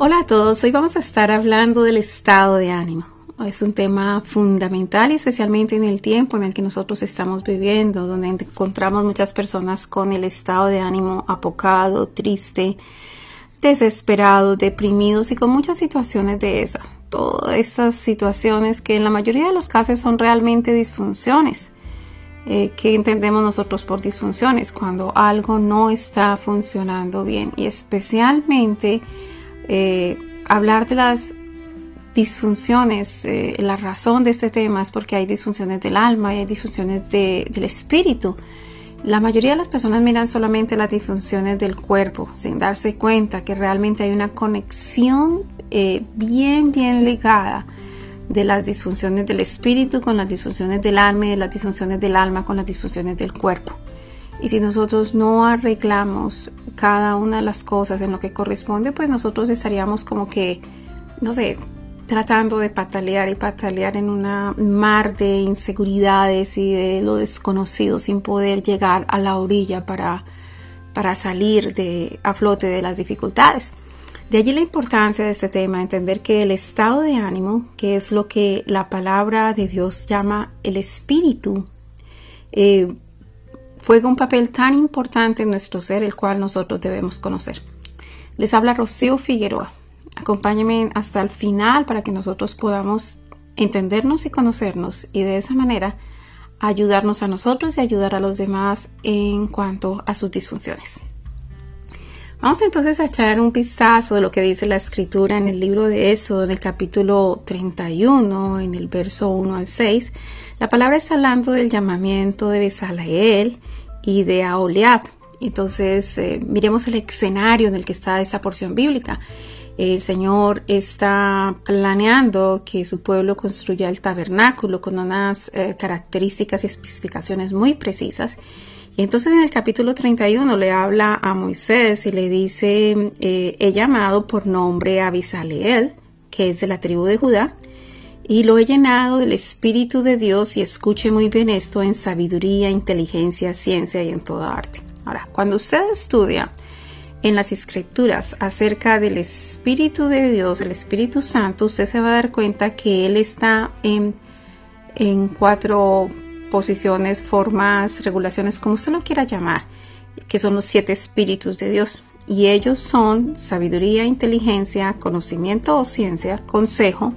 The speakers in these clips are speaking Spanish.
Hola a todos, hoy vamos a estar hablando del estado de ánimo. Es un tema fundamental y especialmente en el tiempo en el que nosotros estamos viviendo, donde encontramos muchas personas con el estado de ánimo apocado, triste, desesperados, deprimidos y con muchas situaciones de esas. Todas estas situaciones que en la mayoría de los casos son realmente disfunciones. Eh, ¿Qué entendemos nosotros por disfunciones? Cuando algo no está funcionando bien y especialmente eh, hablar de las disfunciones, eh, la razón de este tema es porque hay disfunciones del alma y hay disfunciones del espíritu. La mayoría de las personas miran solamente las disfunciones del cuerpo sin darse cuenta que realmente hay una conexión eh, bien, bien ligada de las disfunciones del espíritu con las disfunciones del alma y de las disfunciones del alma con las disfunciones del cuerpo. Y si nosotros no arreglamos cada una de las cosas en lo que corresponde, pues nosotros estaríamos como que, no sé, tratando de patalear y patalear en una mar de inseguridades y de lo desconocido sin poder llegar a la orilla para, para salir de, a flote de las dificultades. De allí la importancia de este tema, entender que el estado de ánimo, que es lo que la palabra de Dios llama el espíritu, eh, juega un papel tan importante en nuestro ser, el cual nosotros debemos conocer. Les habla Rocío Figueroa. Acompáñenme hasta el final para que nosotros podamos entendernos y conocernos y de esa manera ayudarnos a nosotros y ayudar a los demás en cuanto a sus disfunciones. Vamos entonces a echar un vistazo de lo que dice la escritura en el libro de Éxodo, en el capítulo 31, en el verso 1 al 6. La palabra está hablando del llamamiento de Besalael y de Aholiab. Entonces, eh, miremos el escenario en el que está esta porción bíblica. El Señor está planeando que su pueblo construya el tabernáculo con unas eh, características y especificaciones muy precisas. Entonces en el capítulo 31 le habla a Moisés y le dice, eh, he llamado por nombre a Bisaleel, que es de la tribu de Judá, y lo he llenado del Espíritu de Dios y escuche muy bien esto en sabiduría, inteligencia, ciencia y en toda arte. Ahora, cuando usted estudia en las escrituras acerca del Espíritu de Dios, el Espíritu Santo, usted se va a dar cuenta que Él está en, en cuatro posiciones, formas, regulaciones, como usted lo quiera llamar, que son los siete espíritus de Dios. Y ellos son sabiduría, inteligencia, conocimiento o ciencia, consejo,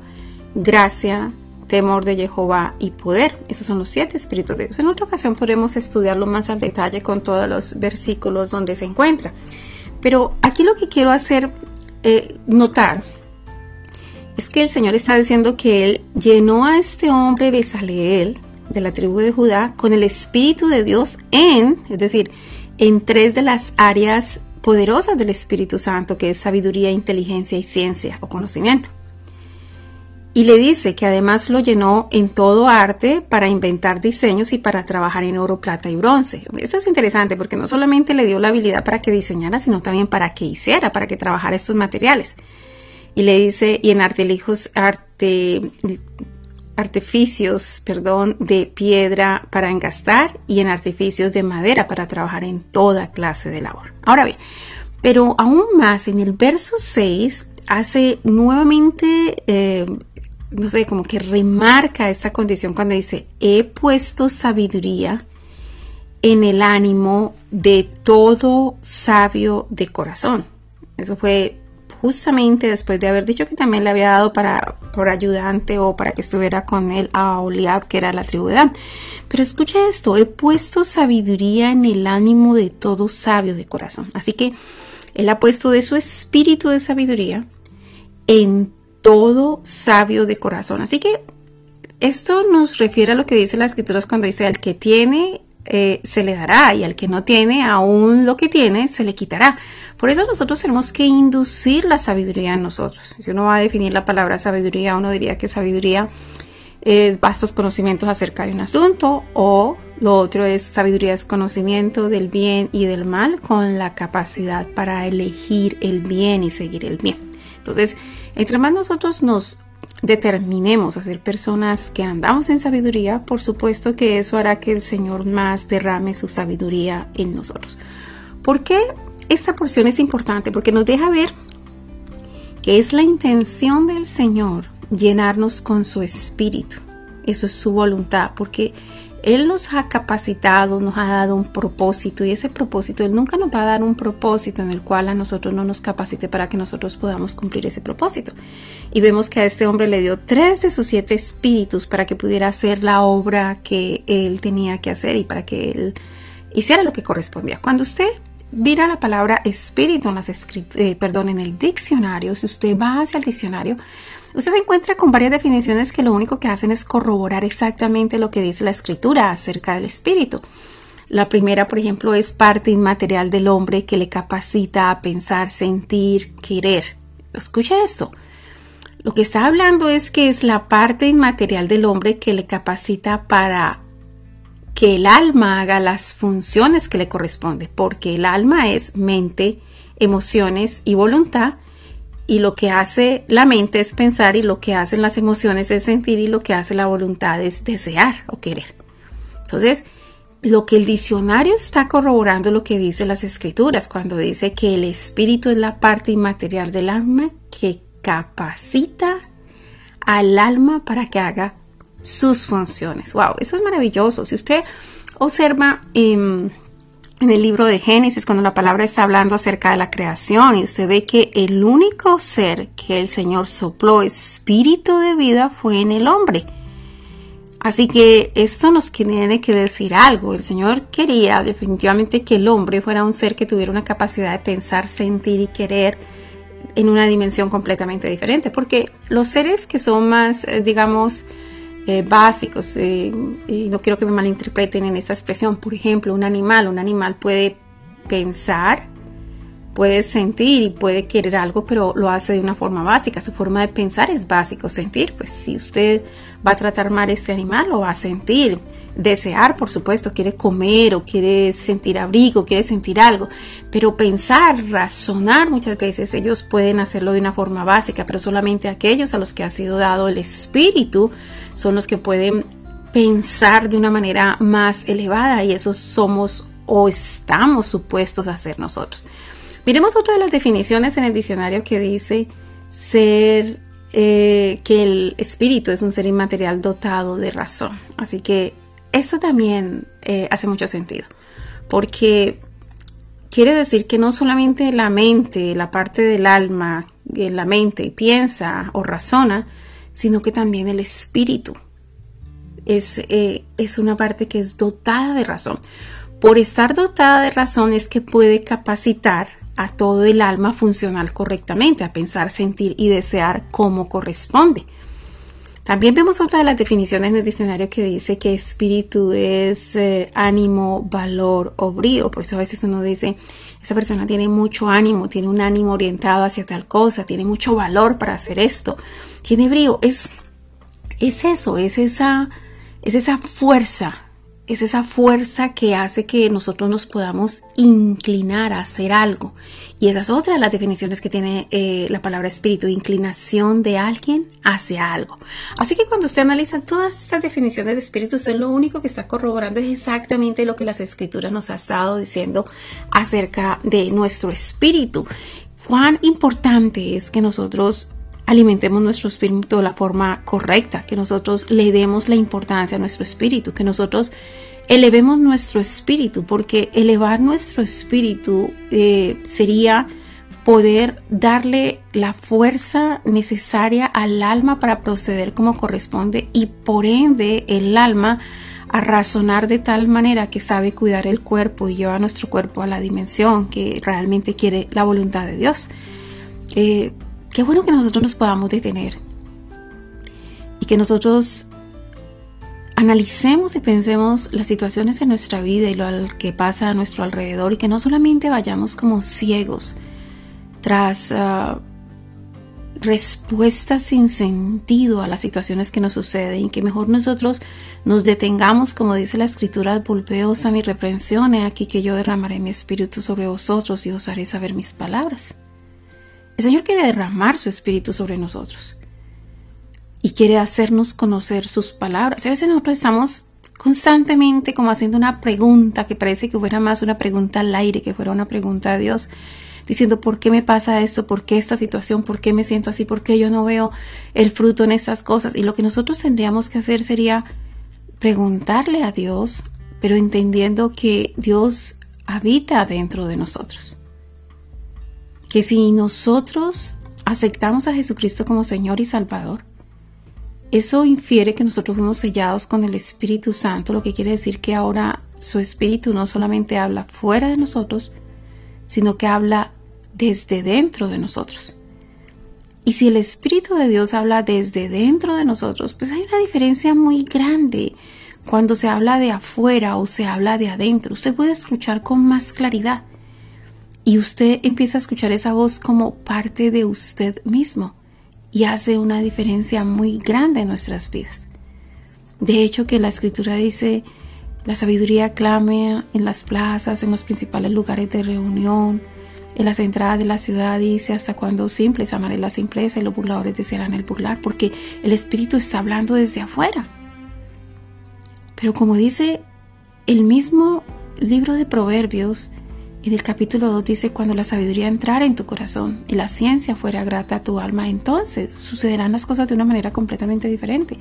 gracia, temor de Jehová y poder. Esos son los siete espíritus de Dios. En otra ocasión podremos estudiarlo más al detalle con todos los versículos donde se encuentra. Pero aquí lo que quiero hacer eh, notar es que el Señor está diciendo que Él llenó a este hombre Besaleel, de la tribu de Judá con el Espíritu de Dios en, es decir, en tres de las áreas poderosas del Espíritu Santo, que es sabiduría, inteligencia y ciencia o conocimiento. Y le dice que además lo llenó en todo arte para inventar diseños y para trabajar en oro, plata y bronce. Esto es interesante porque no solamente le dio la habilidad para que diseñara, sino también para que hiciera, para que trabajara estos materiales. Y le dice, y en artelijos, arte, artificios, perdón, de piedra para engastar y en artificios de madera para trabajar en toda clase de labor. Ahora bien, pero aún más en el verso 6 hace nuevamente, eh, no sé, como que remarca esta condición cuando dice, he puesto sabiduría en el ánimo de todo sabio de corazón. Eso fue justamente después de haber dicho que también le había dado para, por ayudante o para que estuviera con él a Oliab, que era la tribu de Dan. Pero escucha esto, he puesto sabiduría en el ánimo de todo sabio de corazón. Así que él ha puesto de su espíritu de sabiduría en todo sabio de corazón. Así que esto nos refiere a lo que dice las escrituras cuando dice al que tiene eh, se le dará y al que no tiene, aún lo que tiene, se le quitará. Por eso nosotros tenemos que inducir la sabiduría en nosotros. Si uno va a definir la palabra sabiduría, uno diría que sabiduría es vastos conocimientos acerca de un asunto o lo otro es sabiduría es conocimiento del bien y del mal con la capacidad para elegir el bien y seguir el bien. Entonces, entre más nosotros nos determinemos a ser personas que andamos en sabiduría, por supuesto que eso hará que el Señor más derrame su sabiduría en nosotros. ¿Por qué esta porción es importante? Porque nos deja ver que es la intención del Señor llenarnos con su espíritu. Eso es su voluntad, porque Él nos ha capacitado, nos ha dado un propósito y ese propósito, Él nunca nos va a dar un propósito en el cual a nosotros no nos capacite para que nosotros podamos cumplir ese propósito. Y vemos que a este hombre le dio tres de sus siete espíritus para que pudiera hacer la obra que Él tenía que hacer y para que Él hiciera lo que correspondía. Cuando usted mira la palabra espíritu en, las eh, perdón, en el diccionario, si usted va hacia el diccionario, usted se encuentra con varias definiciones que lo único que hacen es corroborar exactamente lo que dice la escritura acerca del espíritu. La primera, por ejemplo, es parte inmaterial del hombre que le capacita a pensar, sentir, querer. Escucha esto. Lo que está hablando es que es la parte inmaterial del hombre que le capacita para que el alma haga las funciones que le corresponde, porque el alma es mente, emociones y voluntad, y lo que hace la mente es pensar y lo que hacen las emociones es sentir y lo que hace la voluntad es desear o querer. Entonces, lo que el diccionario está corroborando lo que dice las escrituras cuando dice que el espíritu es la parte inmaterial del alma que capacita al alma para que haga sus funciones. ¡Wow! Eso es maravilloso. Si usted observa en el libro de Génesis, cuando la palabra está hablando acerca de la creación, y usted ve que el único ser que el Señor sopló espíritu de vida fue en el hombre. Así que esto nos tiene que decir algo. El Señor quería definitivamente que el hombre fuera un ser que tuviera una capacidad de pensar, sentir y querer en una dimensión completamente diferente. Porque los seres que son más, eh, digamos, eh, básicos, eh, y no quiero que me malinterpreten en esta expresión. Por ejemplo, un animal, un animal puede pensar, puede sentir y puede querer algo, pero lo hace de una forma básica. Su forma de pensar es básico, sentir. Pues si usted va a tratar mal este animal, lo va a sentir. Desear, por supuesto, quiere comer o quiere sentir abrigo, quiere sentir algo. Pero pensar, razonar, muchas veces ellos pueden hacerlo de una forma básica, pero solamente aquellos a los que ha sido dado el espíritu son los que pueden pensar de una manera más elevada y eso somos o estamos supuestos a hacer nosotros. Miremos otra de las definiciones en el diccionario que dice ser eh, que el espíritu es un ser inmaterial dotado de razón. Así que eso también eh, hace mucho sentido, porque quiere decir que no solamente la mente, la parte del alma, en la mente piensa o razona, sino que también el espíritu es, eh, es una parte que es dotada de razón. Por estar dotada de razón es que puede capacitar a todo el alma funcional correctamente, a pensar, sentir y desear como corresponde. También vemos otra de las definiciones en el diccionario que dice que espíritu es eh, ánimo, valor o brío. Por eso a veces uno dice, esa persona tiene mucho ánimo, tiene un ánimo orientado hacia tal cosa, tiene mucho valor para hacer esto, tiene brío. Es, es eso, es esa, es esa fuerza es esa fuerza que hace que nosotros nos podamos inclinar a hacer algo. Y esa es otra de las definiciones que tiene eh, la palabra espíritu, inclinación de alguien hacia algo. Así que cuando usted analiza todas estas definiciones de espíritu, usted lo único que está corroborando es exactamente lo que las escrituras nos ha estado diciendo acerca de nuestro espíritu. Cuán importante es que nosotros alimentemos nuestro espíritu de la forma correcta, que nosotros le demos la importancia a nuestro espíritu, que nosotros elevemos nuestro espíritu, porque elevar nuestro espíritu eh, sería poder darle la fuerza necesaria al alma para proceder como corresponde y por ende el alma a razonar de tal manera que sabe cuidar el cuerpo y lleva nuestro cuerpo a la dimensión que realmente quiere la voluntad de Dios. Eh, Qué bueno que nosotros nos podamos detener y que nosotros analicemos y pensemos las situaciones en nuestra vida y lo que pasa a nuestro alrededor y que no solamente vayamos como ciegos tras ah, respuestas sin sentido a las situaciones que nos suceden y que mejor nosotros nos detengamos, como dice la escritura, volveos a mi reprensión, he aquí que yo derramaré mi espíritu sobre vosotros y os haré saber mis palabras. El Señor quiere derramar su espíritu sobre nosotros y quiere hacernos conocer sus palabras. A veces nosotros estamos constantemente como haciendo una pregunta que parece que fuera más una pregunta al aire, que fuera una pregunta a Dios. diciendo, ¿por qué me pasa esto? ¿Por qué esta situación? ¿Por qué me siento así? ¿Por qué yo no veo el fruto en estas cosas? Y lo que nosotros tendríamos que hacer sería preguntarle a Dios, pero entendiendo que Dios habita dentro de nosotros. Que si nosotros aceptamos a Jesucristo como Señor y Salvador, eso infiere que nosotros fuimos sellados con el Espíritu Santo, lo que quiere decir que ahora su Espíritu no solamente habla fuera de nosotros, sino que habla desde dentro de nosotros. Y si el Espíritu de Dios habla desde dentro de nosotros, pues hay una diferencia muy grande cuando se habla de afuera o se habla de adentro. Usted puede escuchar con más claridad y usted empieza a escuchar esa voz como parte de usted mismo y hace una diferencia muy grande en nuestras vidas. De hecho, que la escritura dice, la sabiduría clame en las plazas, en los principales lugares de reunión, en las entradas de la ciudad, dice, hasta cuando simples amaré la simpleza y los burladores desearán el burlar, porque el Espíritu está hablando desde afuera. Pero como dice el mismo libro de Proverbios, en el capítulo 2 dice, cuando la sabiduría entrara en tu corazón y la ciencia fuera grata a tu alma, entonces sucederán las cosas de una manera completamente diferente.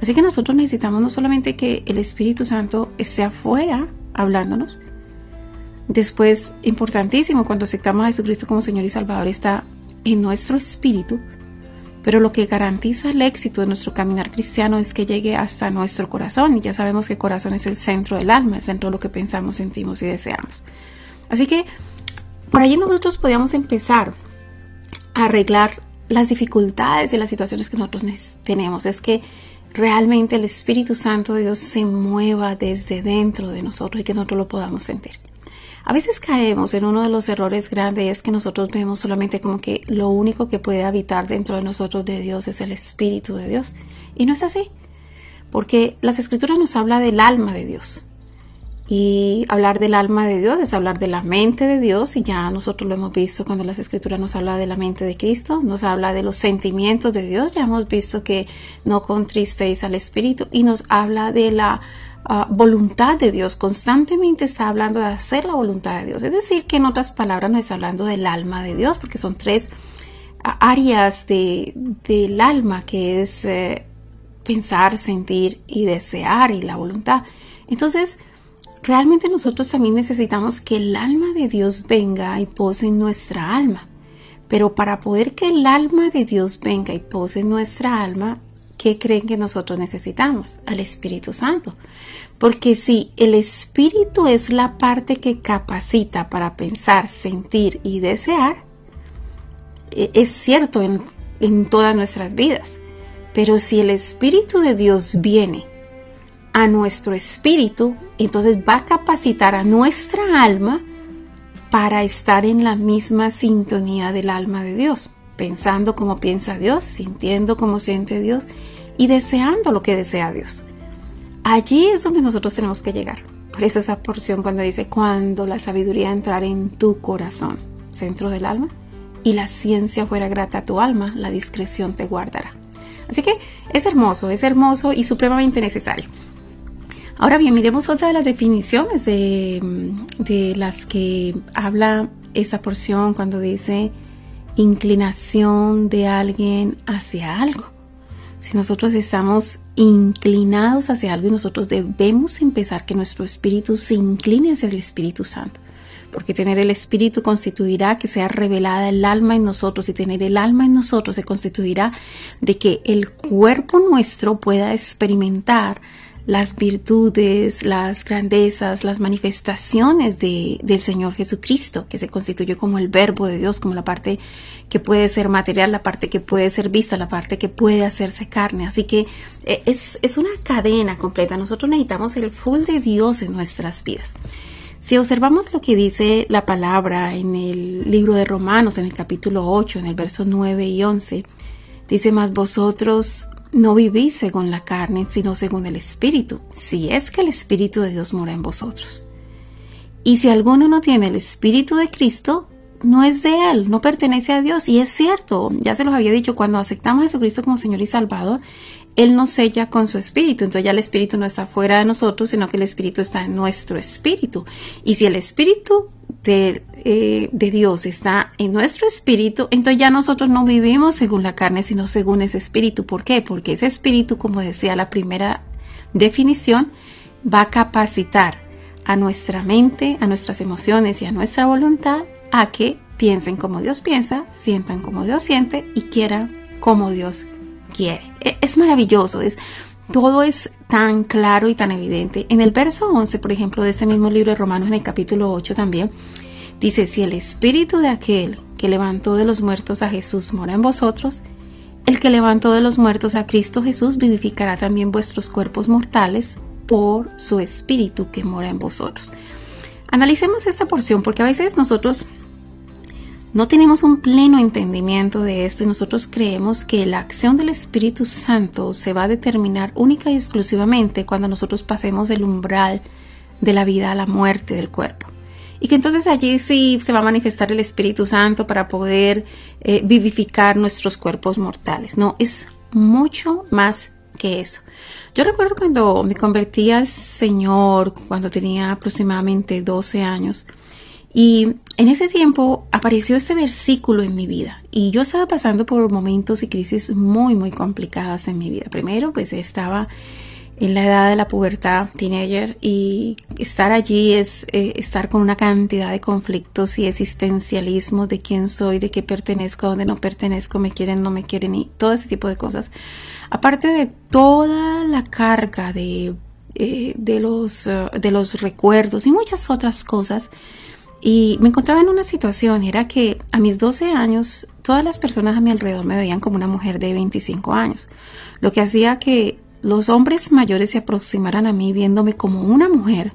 Así que nosotros necesitamos no solamente que el Espíritu Santo esté afuera hablándonos, después, importantísimo, cuando aceptamos a Jesucristo como Señor y Salvador, está en nuestro espíritu, pero lo que garantiza el éxito de nuestro caminar cristiano es que llegue hasta nuestro corazón. Y ya sabemos que el corazón es el centro del alma, el centro de lo que pensamos, sentimos y deseamos. Así que por allí nosotros podíamos empezar a arreglar las dificultades y las situaciones que nosotros tenemos. Es que realmente el Espíritu Santo de Dios se mueva desde dentro de nosotros y que nosotros lo podamos sentir. A veces caemos en uno de los errores grandes y es que nosotros vemos solamente como que lo único que puede habitar dentro de nosotros de Dios es el Espíritu de Dios. Y no es así, porque las escrituras nos habla del alma de Dios. Y hablar del alma de Dios es hablar de la mente de Dios y ya nosotros lo hemos visto cuando las escrituras nos habla de la mente de Cristo, nos habla de los sentimientos de Dios, ya hemos visto que no contristéis al Espíritu y nos habla de la voluntad de Dios, constantemente está hablando de hacer la voluntad de Dios. Es decir, que en otras palabras no está hablando del alma de Dios, porque son tres áreas de, del alma, que es eh, pensar, sentir y desear y la voluntad. Entonces, realmente nosotros también necesitamos que el alma de Dios venga y pose nuestra alma. Pero para poder que el alma de Dios venga y pose nuestra alma, ¿qué creen que nosotros necesitamos? Al Espíritu Santo. Porque si el Espíritu es la parte que capacita para pensar, sentir y desear, e, es cierto en, en todas nuestras vidas. Pero si el Espíritu de Dios viene a nuestro espíritu, entonces va a capacitar a nuestra alma para estar en la misma sintonía del alma de Dios, pensando como piensa Dios, sintiendo como siente Dios y deseando lo que desea Dios. Allí es donde nosotros tenemos que llegar. Por eso esa porción cuando dice, cuando la sabiduría entrara en tu corazón, centro del alma, y la ciencia fuera grata a tu alma, la discreción te guardará. Así que es hermoso, es hermoso y supremamente necesario. Ahora bien, miremos otra de las definiciones de, de las que habla esa porción cuando dice inclinación de alguien hacia algo. Si nosotros estamos inclinados hacia algo y nosotros debemos empezar que nuestro espíritu se incline hacia el Espíritu Santo. Porque tener el espíritu constituirá que sea revelada el alma en nosotros y tener el alma en nosotros se constituirá de que el cuerpo nuestro pueda experimentar las virtudes, las grandezas, las manifestaciones de, del Señor Jesucristo, que se constituye como el verbo de Dios, como la parte que puede ser material, la parte que puede ser vista, la parte que puede hacerse carne. Así que eh, es, es una cadena completa. Nosotros necesitamos el full de Dios en nuestras vidas. Si observamos lo que dice la palabra en el libro de Romanos, en el capítulo 8, en el verso 9 y 11, dice más vosotros no vivís según la carne, sino según el Espíritu, si es que el Espíritu de Dios mora en vosotros. Y si alguno no tiene el Espíritu de Cristo, no es de Él, no pertenece a Dios. Y es cierto, ya se los había dicho, cuando aceptamos a Jesucristo como Señor y Salvador, Él nos sella con su Espíritu. Entonces ya el Espíritu no está fuera de nosotros, sino que el Espíritu está en nuestro Espíritu. Y si el Espíritu de, eh, de, Dios está en nuestro espíritu, entonces ya nosotros no vivimos según la carne, sino según ese espíritu. ¿Por qué? Porque ese espíritu, como decía la primera definición, va a capacitar a nuestra mente, a nuestras emociones y a nuestra voluntad a que piensen como Dios piensa, sientan como Dios siente y quieran como Dios quiere. E, es maravilloso, es todo es tan claro y tan evidente. En el verso 11, por ejemplo, de este mismo libro de Romanos, en el capítulo 8 también, dice, si el espíritu de aquel que levantó de los muertos a Jesús mora en vosotros, el que levantó de los muertos a Cristo Jesús vivificará también vuestros cuerpos mortales por su espíritu que mora en vosotros. Analicemos esta porción porque a veces nosotros no tenemos un pleno entendimiento de esto y nosotros creemos que la acción del Espíritu Santo se va a determinar única y exclusivamente cuando nosotros pasemos el umbral de la vida a la muerte del cuerpo. Y que entonces allí sí se va a manifestar el Espíritu Santo para poder eh, vivificar nuestros cuerpos mortales. No, es mucho más que eso. Yo recuerdo cuando me convertí al Señor, cuando tenía aproximadamente 12 años, y en ese tiempo apareció este versículo en mi vida y yo estaba pasando por momentos y crisis muy, muy complicadas en mi vida. Primero, pues estaba en la edad de la pubertad, teenager, y estar allí es eh, estar con una cantidad de conflictos y existencialismos de quién soy, de qué pertenezco, dónde no pertenezco, me quieren, no me quieren y todo ese tipo de cosas. Aparte de toda la carga de, eh, de, los, eh, de los recuerdos y muchas otras cosas, y me encontraba en una situación, era que a mis 12 años todas las personas a mi alrededor me veían como una mujer de 25 años, lo que hacía que los hombres mayores se aproximaran a mí viéndome como una mujer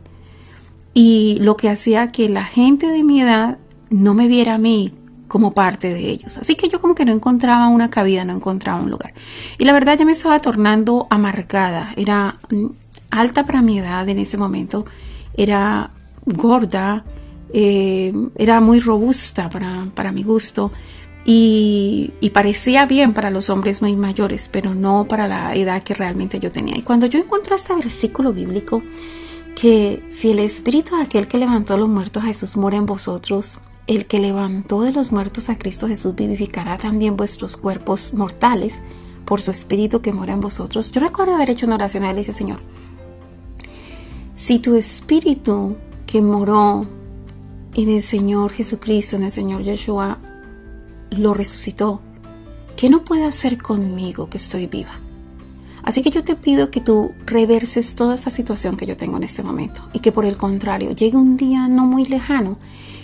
y lo que hacía que la gente de mi edad no me viera a mí como parte de ellos. Así que yo como que no encontraba una cabida, no encontraba un lugar. Y la verdad ya me estaba tornando amargada, era alta para mi edad en ese momento, era gorda, eh, era muy robusta para, mi gusto y, parecía bien para los hombres muy mayores, pero no para la edad que realmente yo tenía. Y cuando yo encontré este versículo bíblico, que si el espíritu de aquel que levantó a los muertos a Jesús mora en vosotros, el que levantó de los muertos a Cristo Jesús vivificará también vuestros cuerpos mortales por su espíritu que mora en vosotros. Yo recuerdo haber hecho una oración a él y dice, Señor, si tu espíritu que moró en el Señor Jesucristo, en el Señor Yeshua, lo resucitó. ¿Qué no puede hacer conmigo que estoy viva? Así que yo te pido que tú reverses toda esa situación que yo tengo en este momento y que por el contrario llegue un día no muy lejano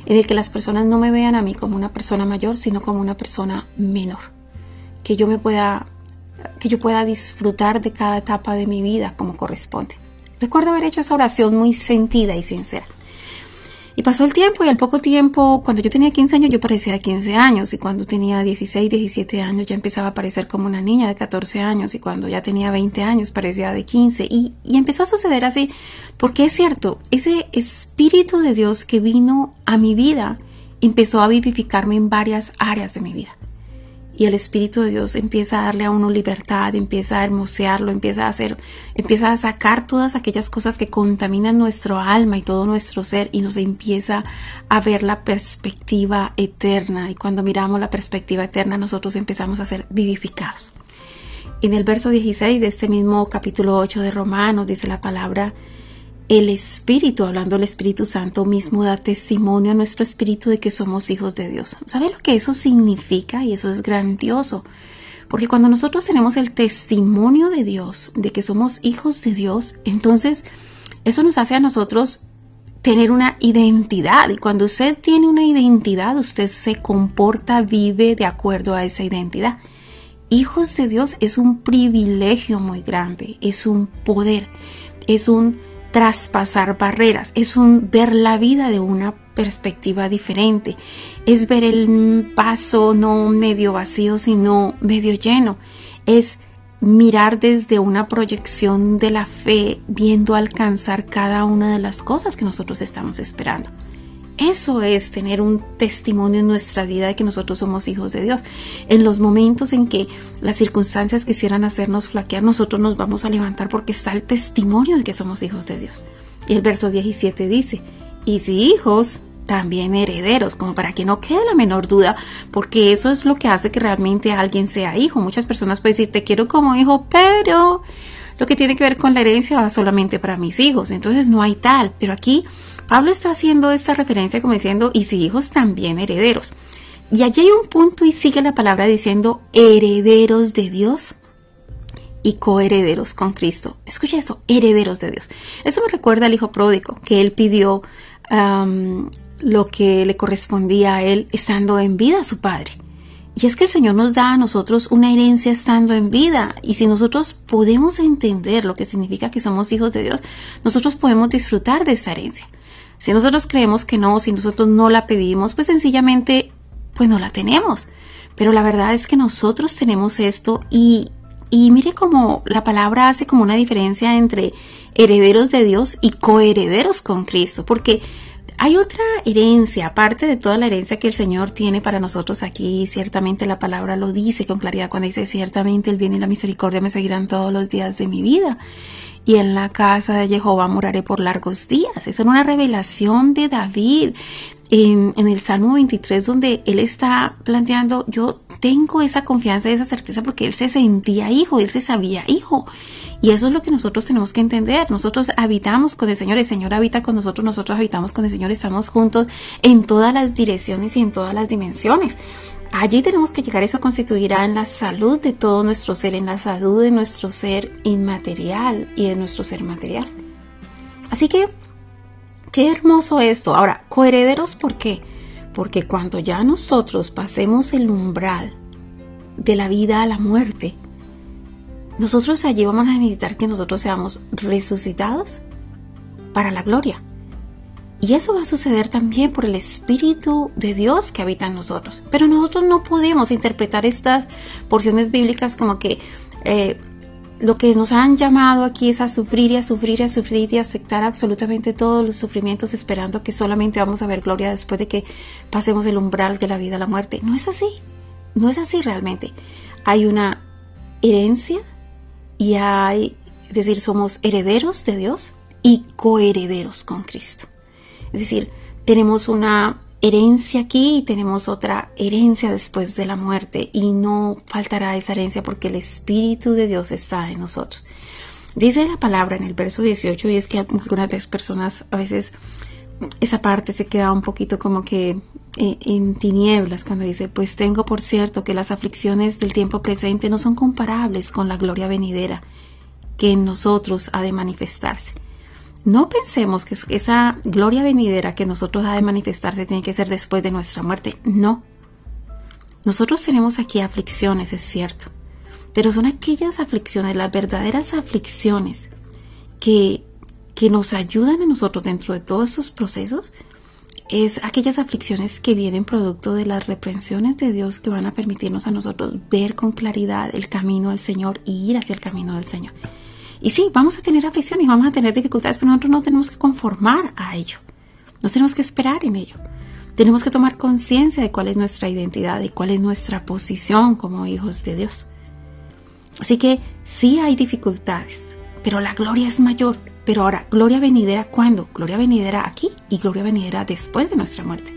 en el que las personas no me vean a mí como una persona mayor, sino como una persona menor. Que yo me pueda que yo pueda disfrutar de cada etapa de mi vida como corresponde. Recuerdo haber hecho esa oración muy sentida y sincera. Y pasó el tiempo y al poco tiempo, cuando yo tenía 15 años, yo parecía de 15 años. Y cuando tenía 16, 17 años ya empezaba a parecer como una niña de 14 años. Y cuando ya tenía 20 años parecía de 15 y, y empezó a suceder así, porque es cierto, ese Espíritu de Dios que vino a mi vida empezó a vivificarme en varias áreas de mi vida y el Espíritu de Dios empieza a darle a uno libertad, empieza a hermosearlo, empieza a hacer, empieza a sacar todas aquellas cosas que contaminan nuestro alma y todo nuestro ser y nos empieza a ver la perspectiva eterna. Y cuando miramos la perspectiva eterna, nosotros empezamos a ser vivificados. En el verso 16 de este mismo capítulo 8 de Romanos dice la palabra, el Espíritu, hablando del Espíritu Santo mismo, da testimonio a nuestro espíritu de que somos hijos de Dios. ¿Sabe lo que eso significa? Y eso es grandioso. Porque cuando nosotros tenemos el testimonio de Dios, de que somos hijos de Dios, entonces eso nos hace a nosotros tener una identidad. Y cuando usted tiene una identidad, usted se comporta, vive de acuerdo a esa identidad. Hijos de Dios es un privilegio muy grande, es un poder, es un traspasar barreras, es un ver la vida de una perspectiva diferente, es ver el vaso no medio vacío, sino medio lleno, es mirar desde una proyección de la fe, viendo alcanzar cada una de las cosas que nosotros estamos esperando. Eso es tener un testimonio en nuestra vida de que nosotros somos hijos de Dios. En los momentos en que las circunstancias quisieran hacernos flaquear, nosotros nos vamos a levantar porque está el testimonio de que somos hijos de Dios. Y el verso 17 dice, y si hijos, también herederos, como para que no quede la menor duda, porque eso es lo que hace que realmente alguien sea hijo. Muchas personas pueden decir, te quiero como hijo, pero lo que tiene que ver con la herencia va solamente para mis hijos, entonces no hay tal. Pero aquí Pablo está haciendo esta referencia como diciendo, y si hijos también herederos. Y allí hay un punto y sigue la palabra diciendo herederos de Dios y coherederos con Cristo. Escucha esto, herederos de Dios. Esto me recuerda al hijo pródigo, que él pidió lo que le correspondía a él estando en vida a su padre. Y es que el Señor nos da a nosotros una herencia estando en vida. Y si nosotros podemos entender lo que significa que somos hijos de Dios, nosotros podemos disfrutar de esa herencia. Si nosotros creemos que no, si nosotros no la pedimos, pues sencillamente, pues no la tenemos. Pero la verdad es que nosotros tenemos esto y, y mire cómo la palabra hace como una diferencia entre herederos de Dios y coherederos con Cristo, porque hay otra herencia, aparte de toda la herencia que el Señor tiene para nosotros aquí, ciertamente la palabra lo dice con claridad cuando dice, ciertamente el bien y la misericordia me seguirán todos los días de mi vida. Y en la casa de Jehová moraré por largos días. Esa es una revelación de David en, en el Salmo 23, donde él está planteando, yo tengo esa confianza y esa certeza porque él se sentía hijo, él se sabía hijo. Y eso es lo que nosotros tenemos que entender. Nosotros habitamos con el Señor, el Señor habita con nosotros, nosotros habitamos con el Señor, estamos juntos en todas las direcciones y en todas las dimensiones. Allí tenemos que llegar, eso constituirá en la salud de todo nuestro ser, en la salud de nuestro ser inmaterial y de nuestro ser material. Así que, qué hermoso esto. Ahora, coherederos, ¿por qué? Porque cuando ya nosotros pasemos el umbral de la vida a la muerte, nosotros allí vamos a necesitar que nosotros seamos resucitados para la gloria. Y eso va a suceder también por el Espíritu de Dios que habita en nosotros. Pero nosotros no podemos interpretar estas porciones bíblicas como que eh, lo que nos han llamado aquí es a sufrir y a sufrir y a sufrir y a aceptar absolutamente todos los sufrimientos esperando que solamente vamos a ver gloria después de que pasemos el umbral de la vida a la muerte. No es así. No es así realmente. Hay una herencia y hay, es decir, somos herederos de Dios y coherederos con Cristo. Es decir, tenemos una herencia aquí y tenemos otra herencia después de la muerte y no faltará esa herencia porque el Espíritu de Dios está en nosotros. Dice la palabra en el verso 18 y es que algunas veces personas a veces esa parte se queda un poquito como que eh, en tinieblas cuando dice, pues tengo por cierto que las aflicciones del tiempo presente no son comparables con la gloria venidera que en nosotros ha de manifestarse. No pensemos que esa gloria venidera que nosotros ha de manifestarse tiene que ser después de nuestra muerte. No. Nosotros tenemos aquí aflicciones, es cierto, pero son aquellas aflicciones, las verdaderas aflicciones que que nos ayudan a nosotros dentro de todos estos procesos es aquellas aflicciones que vienen producto de las reprensiones de Dios que van a permitirnos a nosotros ver con claridad el camino al Señor y ir hacia el camino del Señor. Y sí, vamos a tener aflicciones vamos a tener dificultades, pero nosotros no tenemos que conformar a ello. No tenemos que esperar en ello. Tenemos que tomar conciencia de cuál es nuestra identidad y cuál es nuestra posición como hijos de Dios. Así que sí hay dificultades, pero la gloria es mayor pero ahora, gloria venidera, ¿cuándo? Gloria venidera aquí y gloria venidera después de nuestra muerte.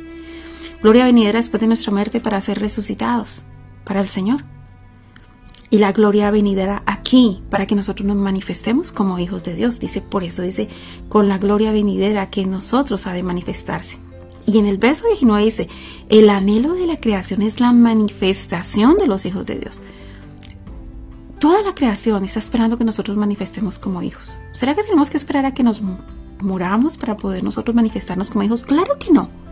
Gloria venidera después de nuestra muerte para ser resucitados para el Señor. Y la gloria venidera aquí para que nosotros nos manifestemos como hijos de Dios. Dice, por eso dice, con la gloria venidera que nosotros ha de manifestarse. Y en el verso 19 dice, el anhelo de la creación es la manifestación de los hijos de Dios. Toda la creación está esperando que nosotros manifestemos como hijos. ¿Será que tenemos que esperar a que nos muramos para poder nosotros manifestarnos como hijos? Claro que no.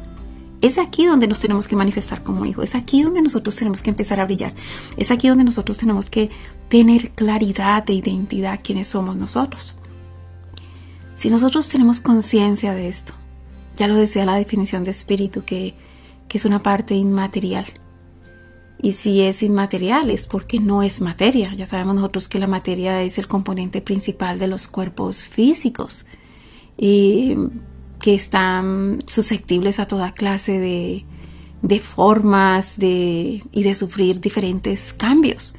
Es aquí donde nos tenemos que manifestar como hijos. Es aquí donde nosotros tenemos que empezar a brillar. Es aquí donde nosotros tenemos que tener claridad de identidad quiénes somos nosotros. Si nosotros tenemos conciencia de esto, ya lo decía la definición de espíritu, que, que es una parte inmaterial, y si es inmaterial es porque no es materia. Ya sabemos nosotros que la materia es el componente principal de los cuerpos físicos y que están susceptibles a toda clase de, de formas de, y de sufrir diferentes cambios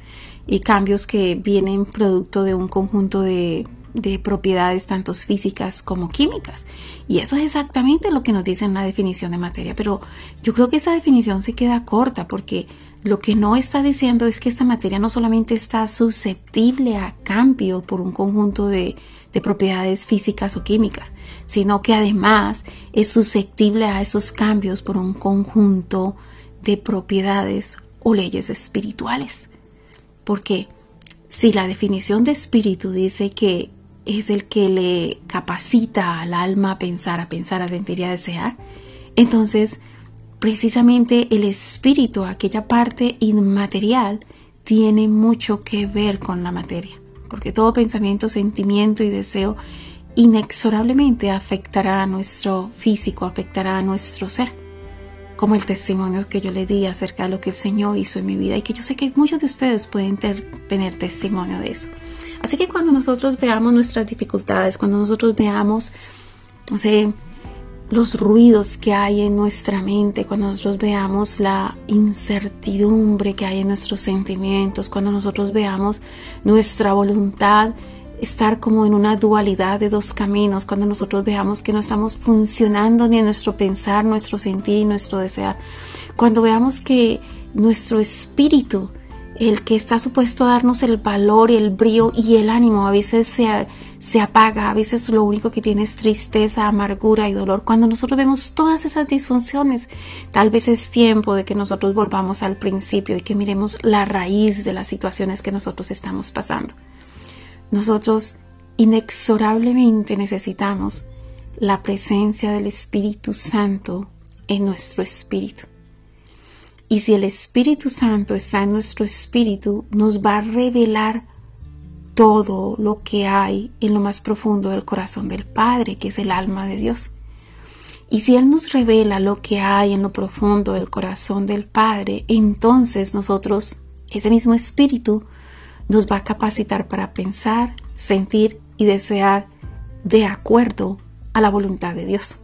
y cambios que vienen producto de un conjunto de, de propiedades tanto físicas como químicas. Y eso es exactamente lo que nos dice en la definición de materia. Pero yo creo que esa definición se queda corta porque lo que no está diciendo es que esta materia no solamente está susceptible a cambio por un conjunto de, de propiedades físicas o químicas, sino que además es susceptible a esos cambios por un conjunto de propiedades o leyes espirituales. Porque si la definición de espíritu dice que es el que le capacita al alma a pensar, a pensar, a sentir y a desear, entonces precisamente el espíritu, aquella parte inmaterial, tiene mucho que ver con la materia, porque todo pensamiento, sentimiento y deseo inexorablemente afectará a nuestro físico, afectará a nuestro ser como el testimonio que yo le di acerca de lo que el Señor hizo en mi vida y que yo sé que muchos de ustedes pueden tener testimonio de eso. Así que cuando nosotros veamos nuestras dificultades, cuando nosotros veamos, no sé, los ruidos que hay en nuestra mente, cuando nosotros veamos la incertidumbre que hay en nuestros sentimientos, cuando nosotros veamos nuestra voluntad estar como en una dualidad de dos caminos, cuando nosotros veamos que no estamos funcionando ni en nuestro pensar, nuestro sentir y nuestro desear, cuando veamos que nuestro espíritu, el que está supuesto a darnos el valor el brío y el ánimo, a veces se, se apaga, a veces lo único que tiene es tristeza, amargura y dolor. Cuando nosotros vemos todas esas disfunciones, tal vez es tiempo de que nosotros volvamos al principio y que miremos la raíz de las situaciones que nosotros estamos pasando. Nosotros inexorablemente necesitamos la presencia del Espíritu Santo en nuestro espíritu. Y si el Espíritu Santo está en nuestro espíritu, nos va a revelar todo lo que hay en lo más profundo del corazón del Padre, que es el alma de Dios. Y si Él nos revela lo que hay en lo profundo del corazón del Padre, entonces nosotros, ese mismo Espíritu, nos va a capacitar para pensar, sentir y desear de acuerdo a la voluntad de Dios.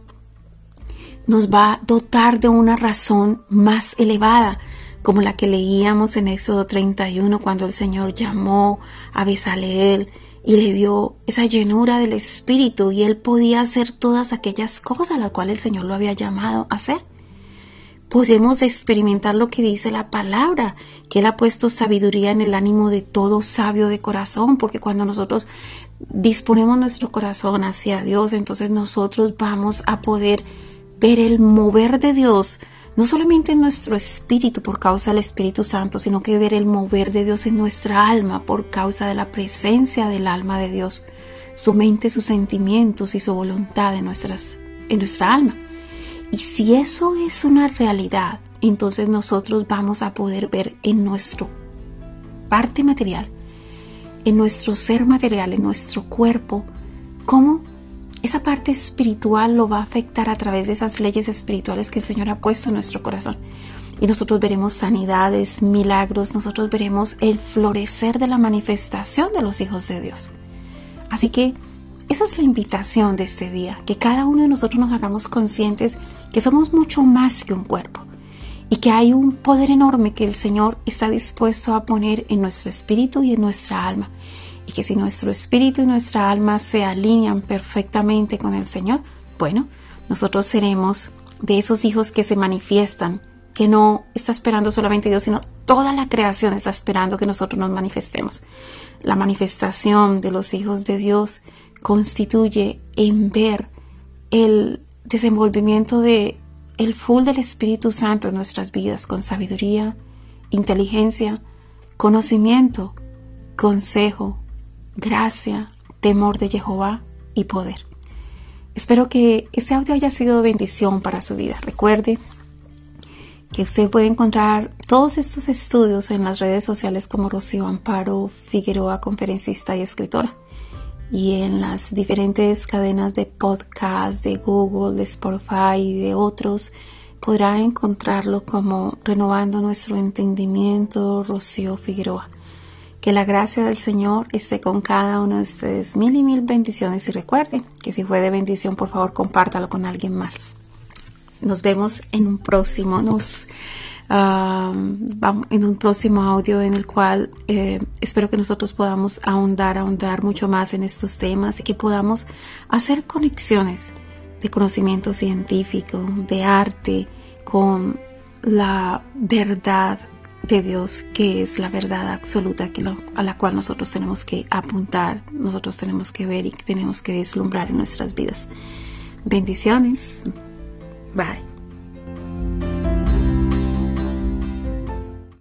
Nos va a dotar de una razón más elevada, como la que leíamos en Éxodo 31 cuando el Señor llamó a Besaleel y le dio esa llenura del Espíritu y él podía hacer todas aquellas cosas a las cuales el Señor lo había llamado a hacer. Podemos experimentar lo que dice la palabra, que Él ha puesto sabiduría en el ánimo de todo sabio de corazón, porque cuando nosotros disponemos nuestro corazón hacia Dios, entonces nosotros vamos a poder ver el mover de Dios, no solamente en nuestro espíritu por causa del Espíritu Santo, sino que ver el mover de Dios en nuestra alma por causa de la presencia del alma de Dios, su mente, sus sentimientos y su voluntad en, nuestras, en nuestra alma. Y si eso es una realidad, entonces nosotros vamos a poder ver en nuestro parte material, en nuestro ser material, en nuestro cuerpo, cómo esa parte espiritual lo va a afectar a través de esas leyes espirituales que el Señor ha puesto en nuestro corazón. Y nosotros veremos sanidades, milagros, nosotros veremos el florecer de la manifestación de los hijos de Dios. Así que esa es la invitación de este día, que cada uno de nosotros nos hagamos conscientes que somos mucho más que un cuerpo y que hay un poder enorme que el Señor está dispuesto a poner en nuestro espíritu y en nuestra alma. Y que si nuestro espíritu y nuestra alma se alinean perfectamente con el Señor, bueno, nosotros seremos de esos hijos que se manifiestan, que no está esperando solamente Dios, sino toda la creación está esperando que nosotros nos manifestemos. La manifestación de los hijos de Dios constituye en ver el desenvolvimiento de el full del Espíritu Santo en nuestras vidas con sabiduría, inteligencia, conocimiento, consejo, gracia, temor de Jehová y poder. Espero que este audio haya sido bendición para su vida. Recuerde que usted puede encontrar todos estos estudios en las redes sociales como Rocío Amparo Figueroa, conferencista y escritora y en las diferentes cadenas de podcast de Google, de Spotify y de otros, podrá encontrarlo como Renovando nuestro entendimiento, Rocío Figueroa. Que la gracia del Señor esté con cada uno de ustedes. Mil y mil bendiciones y recuerden que si fue de bendición, por favor, compártalo con alguien más. Nos vemos en un próximo. Nos en un próximo audio en el cual eh, espero que nosotros podamos ahondar, ahondar mucho más en estos temas y que podamos hacer conexiones de conocimiento científico, de arte, con la verdad de Dios, que es la verdad absoluta que a la cual nosotros tenemos que apuntar, nosotros tenemos que ver y tenemos que deslumbrar en nuestras vidas. Bendiciones. Bye.